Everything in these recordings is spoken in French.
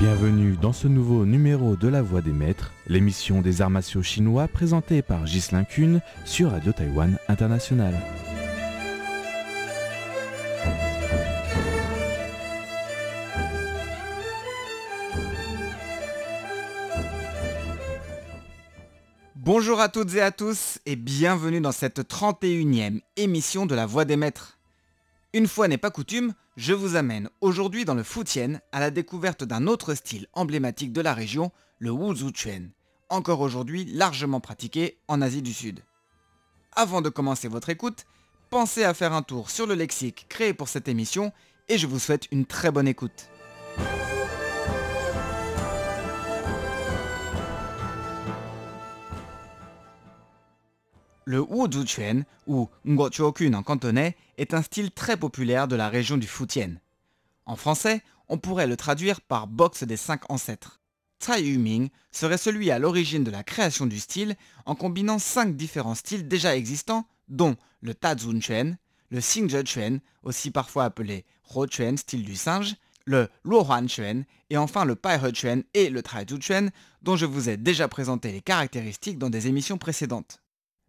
Bienvenue dans ce nouveau numéro de La Voix des Maîtres, l'émission des arts chinois présentée par Ghislain Kuhn sur Radio Taïwan International. Bonjour à toutes et à tous et bienvenue dans cette 31e émission de La Voix des Maîtres. Une fois n'est pas coutume, je vous amène aujourd'hui dans le Fujian à la découverte d'un autre style emblématique de la région, le Wuzhu Chuan, encore aujourd'hui largement pratiqué en Asie du Sud. Avant de commencer votre écoute, pensez à faire un tour sur le lexique créé pour cette émission et je vous souhaite une très bonne écoute. Le Wuzhu Chuan, ou Ngochuokun en cantonais, est un style très populaire de la région du Fujian. En français, on pourrait le traduire par boxe des cinq ancêtres. Tsai Yuming serait celui à l'origine de la création du style en combinant cinq différents styles déjà existants, dont le Tazun Chuan, le Xingzhe Chuan, aussi parfois appelé Ro Chuan, style du singe, le Luohuan Chuan et enfin le Pai Chuan et le Traizu Chuan, dont je vous ai déjà présenté les caractéristiques dans des émissions précédentes.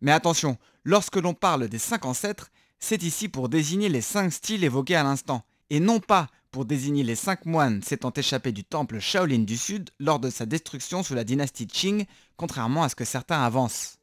Mais attention, lorsque l'on parle des cinq ancêtres, c'est ici pour désigner les cinq styles évoqués à l'instant, et non pas pour désigner les cinq moines s'étant échappés du temple Shaolin du Sud lors de sa destruction sous la dynastie Qing, contrairement à ce que certains avancent.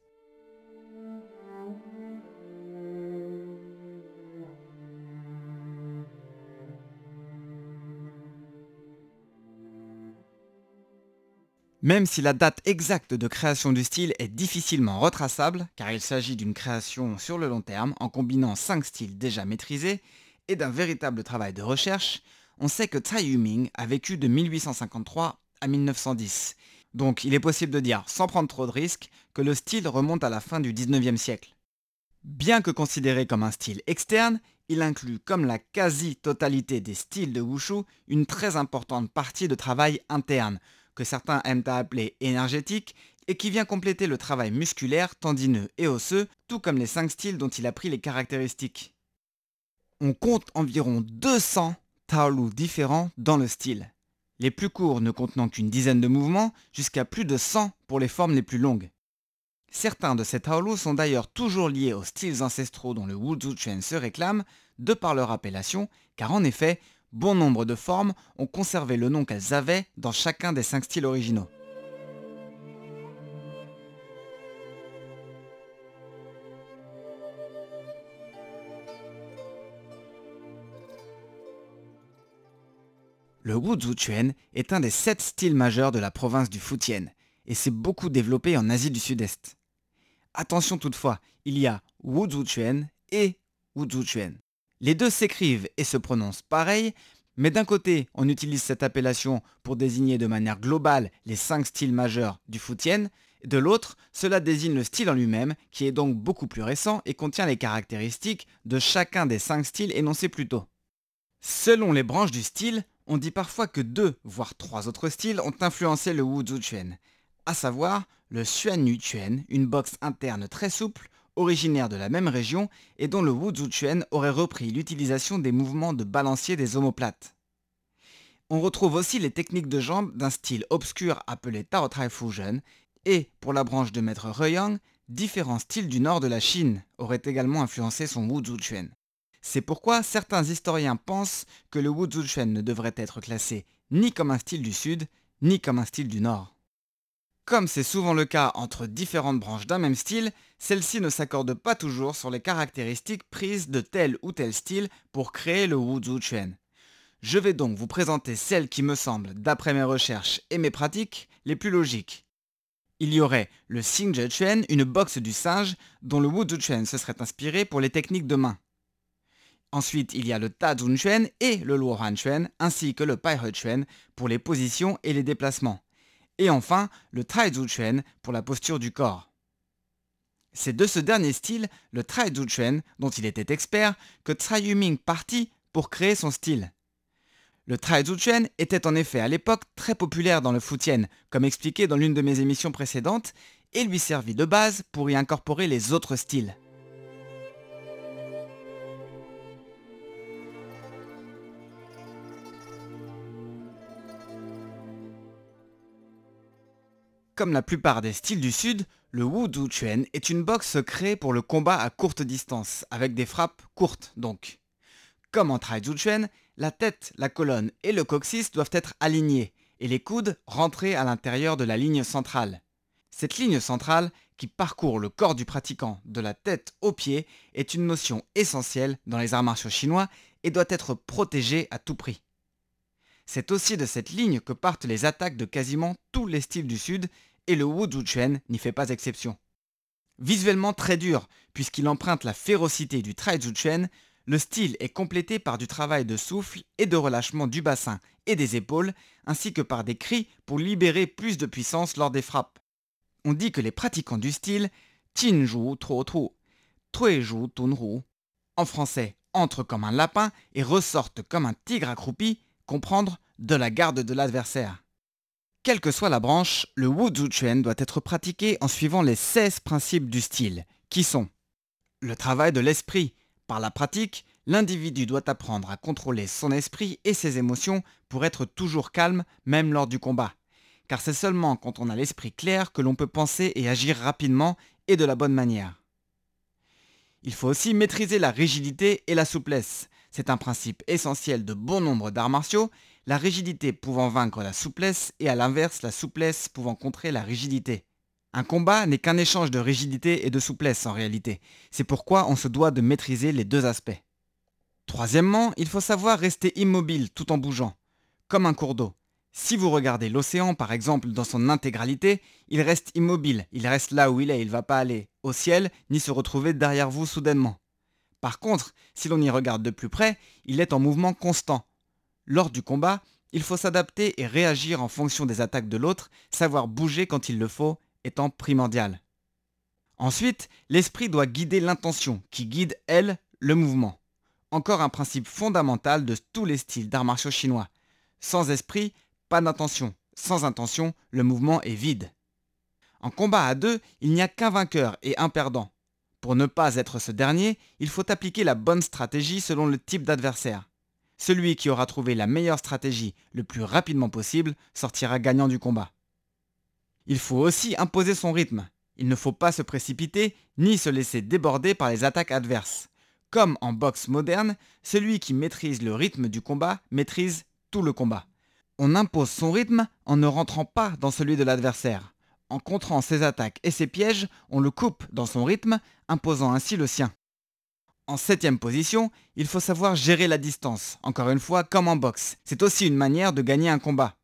Même si la date exacte de création du style est difficilement retraçable, car il s'agit d'une création sur le long terme en combinant cinq styles déjà maîtrisés et d'un véritable travail de recherche, on sait que Tsai Yuming a vécu de 1853 à 1910. Donc il est possible de dire, sans prendre trop de risques, que le style remonte à la fin du 19e siècle. Bien que considéré comme un style externe, il inclut, comme la quasi-totalité des styles de Wushu, une très importante partie de travail interne, que certains aiment à appeler énergétique, et qui vient compléter le travail musculaire, tendineux et osseux, tout comme les cinq styles dont il a pris les caractéristiques. On compte environ 200 Taolu différents dans le style, les plus courts ne contenant qu'une dizaine de mouvements, jusqu'à plus de 100 pour les formes les plus longues. Certains de ces Taolu sont d'ailleurs toujours liés aux styles ancestraux dont le Wuzhu Chuan se réclame, de par leur appellation, car en effet, bon nombre de formes ont conservé le nom qu'elles avaient dans chacun des cinq styles originaux. Le Wuzhu Chuan est un des sept styles majeurs de la province du Fujian et s'est beaucoup développé en Asie du Sud-Est. Attention toutefois, il y a Wuzhu Chuan et Wuzhu Chuan. Les deux s'écrivent et se prononcent pareil, mais d'un côté, on utilise cette appellation pour désigner de manière globale les cinq styles majeurs du Fujian, de l'autre, cela désigne le style en lui-même, qui est donc beaucoup plus récent et contient les caractéristiques de chacun des cinq styles énoncés plus tôt. Selon les branches du style, on dit parfois que deux, voire trois autres styles ont influencé le Wuzhu Chuan, à savoir le Xuanyu Chuan, une boxe interne très souple, originaire de la même région et dont le Wuzhu Chuan aurait repris l'utilisation des mouvements de balancier des omoplates. On retrouve aussi les techniques de jambes d'un style obscur appelé Tao Tai Fusion et, pour la branche de maître Reyang, différents styles du nord de la Chine auraient également influencé son Wuzhu Chuan. C'est pourquoi certains historiens pensent que le Wuzhu Chuan ne devrait être classé ni comme un style du sud, ni comme un style du nord. Comme c'est souvent le cas entre différentes branches d'un même style, celles-ci ne s'accordent pas toujours sur les caractéristiques prises de tel ou tel style pour créer le Wuzhu Chuan. Je vais donc vous présenter celles qui me semblent, d'après mes recherches et mes pratiques, les plus logiques. Il y aurait le Xingzhe Chuan, une boxe du singe, dont le Wuzhu Chuan se serait inspiré pour les techniques de main. Ensuite, il y a le Tazun Chuan et le Luohan Chuan, ainsi que le Pai Chuan pour les positions et les déplacements et enfin le Traizu Chuan pour la posture du corps. C'est de ce dernier style, le Traizu Chuan, dont il était expert, que Tsai Yuming partit pour créer son style. Le Traizu Chuan était en effet à l'époque très populaire dans le Fujian, comme expliqué dans l'une de mes émissions précédentes, et lui servit de base pour y incorporer les autres styles. Comme la plupart des styles du Sud, le Wu Chuen est une boxe créée pour le combat à courte distance, avec des frappes courtes donc. Comme en Trai Chuen, la tête, la colonne et le coccyx doivent être alignés, et les coudes rentrés à l'intérieur de la ligne centrale. Cette ligne centrale, qui parcourt le corps du pratiquant de la tête aux pieds, est une notion essentielle dans les arts martiaux chinois et doit être protégée à tout prix. C'est aussi de cette ligne que partent les attaques de quasiment tous les styles du Sud, et le Wu Chuen n'y fait pas exception. Visuellement très dur, puisqu'il emprunte la férocité du Trai Chuen, le style est complété par du travail de souffle et de relâchement du bassin et des épaules, ainsi que par des cris pour libérer plus de puissance lors des frappes. On dit que les pratiquants du style Jinju Tro Tueju Tunru, en français entrent comme un lapin et ressortent comme un tigre accroupi, comprendre de la garde de l'adversaire. Quelle que soit la branche, le Wu Chuen doit être pratiqué en suivant les 16 principes du style, qui sont? Le travail de l'esprit. Par la pratique, l'individu doit apprendre à contrôler son esprit et ses émotions pour être toujours calme, même lors du combat. Car c'est seulement quand on a l'esprit clair que l'on peut penser et agir rapidement et de la bonne manière. Il faut aussi maîtriser la rigidité et la souplesse. C'est un principe essentiel de bon nombre d'arts martiaux, la rigidité pouvant vaincre la souplesse et à l'inverse la souplesse pouvant contrer la rigidité. Un combat n'est qu'un échange de rigidité et de souplesse en réalité. C'est pourquoi on se doit de maîtriser les deux aspects. Troisièmement, il faut savoir rester immobile tout en bougeant, comme un cours d'eau. Si vous regardez l'océan par exemple dans son intégralité, il reste immobile, il reste là où il est, il ne va pas aller au ciel ni se retrouver derrière vous soudainement. Par contre, si l'on y regarde de plus près, il est en mouvement constant. Lors du combat, il faut s'adapter et réagir en fonction des attaques de l'autre, savoir bouger quand il le faut étant primordial. Ensuite, l'esprit doit guider l'intention, qui guide, elle, le mouvement. Encore un principe fondamental de tous les styles d'arts martiaux chinois. Sans esprit, pas d'intention. Sans intention, le mouvement est vide. En combat à deux, il n'y a qu'un vainqueur et un perdant. Pour ne pas être ce dernier, il faut appliquer la bonne stratégie selon le type d'adversaire. Celui qui aura trouvé la meilleure stratégie le plus rapidement possible sortira gagnant du combat. Il faut aussi imposer son rythme. Il ne faut pas se précipiter ni se laisser déborder par les attaques adverses. Comme en boxe moderne, celui qui maîtrise le rythme du combat maîtrise tout le combat. On impose son rythme en ne rentrant pas dans celui de l'adversaire. En contrant ses attaques et ses pièges, on le coupe dans son rythme, imposant ainsi le sien. En septième position, il faut savoir gérer la distance, encore une fois comme en boxe. C'est aussi une manière de gagner un combat.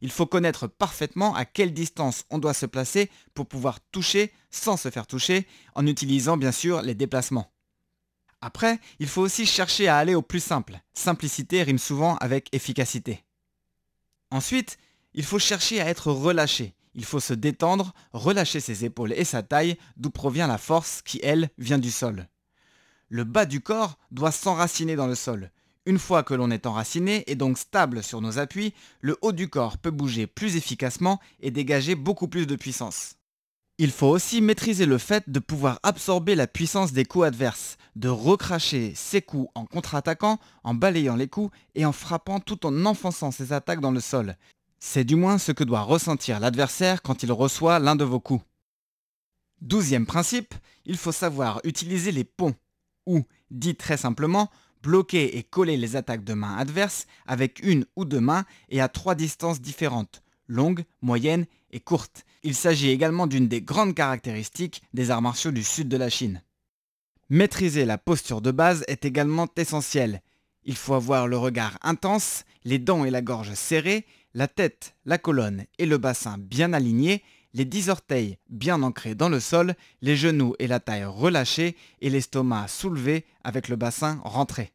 Il faut connaître parfaitement à quelle distance on doit se placer pour pouvoir toucher sans se faire toucher, en utilisant bien sûr les déplacements. Après, il faut aussi chercher à aller au plus simple. Simplicité rime souvent avec efficacité. Ensuite, il faut chercher à être relâché. Il faut se détendre, relâcher ses épaules et sa taille, d'où provient la force qui, elle, vient du sol. Le bas du corps doit s'enraciner dans le sol. Une fois que l'on est enraciné et donc stable sur nos appuis, le haut du corps peut bouger plus efficacement et dégager beaucoup plus de puissance. Il faut aussi maîtriser le fait de pouvoir absorber la puissance des coups adverses, de recracher ses coups en contre-attaquant, en balayant les coups et en frappant tout en enfonçant ses attaques dans le sol. C'est du moins ce que doit ressentir l'adversaire quand il reçoit l'un de vos coups. Douzième principe, il faut savoir utiliser les ponts, ou, dit très simplement, bloquer et coller les attaques de main adverses avec une ou deux mains et à trois distances différentes, longues, moyennes et courtes. Il s'agit également d'une des grandes caractéristiques des arts martiaux du sud de la Chine. Maîtriser la posture de base est également essentiel. Il faut avoir le regard intense, les dents et la gorge serrées la tête, la colonne et le bassin bien alignés, les dix orteils bien ancrés dans le sol, les genoux et la taille relâchés et l'estomac soulevé avec le bassin rentré.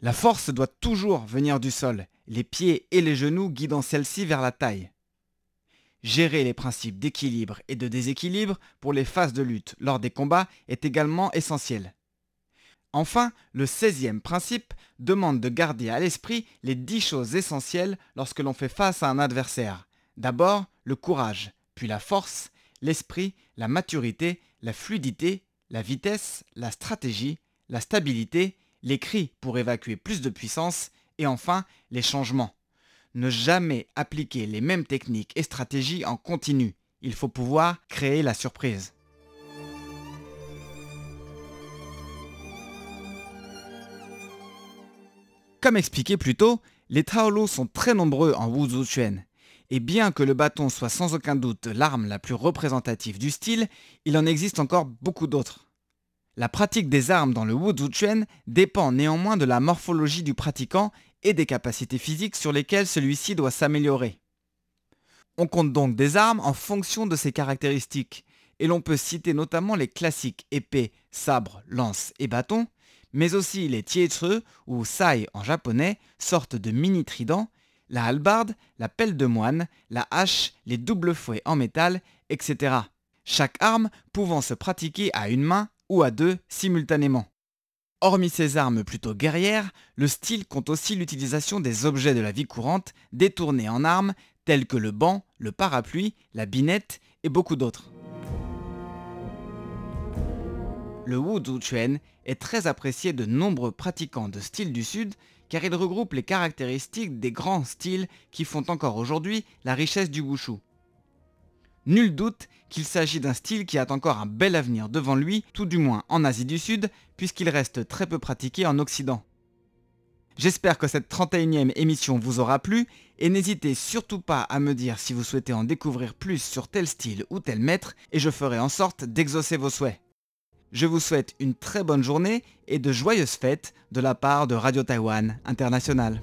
La force doit toujours venir du sol, les pieds et les genoux guidant celle-ci vers la taille. Gérer les principes d'équilibre et de déséquilibre pour les phases de lutte lors des combats est également essentiel. Enfin, le 16e principe demande de garder à l'esprit les 10 choses essentielles lorsque l'on fait face à un adversaire. D'abord, le courage, puis la force, l'esprit, la maturité, la fluidité, la vitesse, la stratégie, la stabilité, les cris pour évacuer plus de puissance, et enfin les changements. Ne jamais appliquer les mêmes techniques et stratégies en continu. Il faut pouvoir créer la surprise. Comme expliqué plus tôt, les Taolu sont très nombreux en Wuzhu Chuan. Et bien que le bâton soit sans aucun doute l'arme la plus représentative du style, il en existe encore beaucoup d'autres. La pratique des armes dans le Wuzhu Chuan dépend néanmoins de la morphologie du pratiquant et des capacités physiques sur lesquelles celui-ci doit s'améliorer. On compte donc des armes en fonction de ces caractéristiques, et l'on peut citer notamment les classiques épées, sabres, lances et bâtons, mais aussi les tietsu ou sai en japonais, sorte de mini trident, la hallebarde, la pelle de moine, la hache, les doubles fouets en métal, etc. Chaque arme pouvant se pratiquer à une main ou à deux simultanément. Hormis ces armes plutôt guerrières, le style compte aussi l'utilisation des objets de la vie courante détournés en armes tels que le banc, le parapluie, la binette et beaucoup d'autres. Le Wuzhu Chuan est très apprécié de nombreux pratiquants de style du Sud car il regroupe les caractéristiques des grands styles qui font encore aujourd'hui la richesse du Wushu. Nul doute qu'il s'agit d'un style qui a encore un bel avenir devant lui, tout du moins en Asie du Sud, puisqu'il reste très peu pratiqué en Occident. J'espère que cette 31e émission vous aura plu, et n'hésitez surtout pas à me dire si vous souhaitez en découvrir plus sur tel style ou tel maître, et je ferai en sorte d'exaucer vos souhaits. Je vous souhaite une très bonne journée et de joyeuses fêtes de la part de Radio Taïwan International.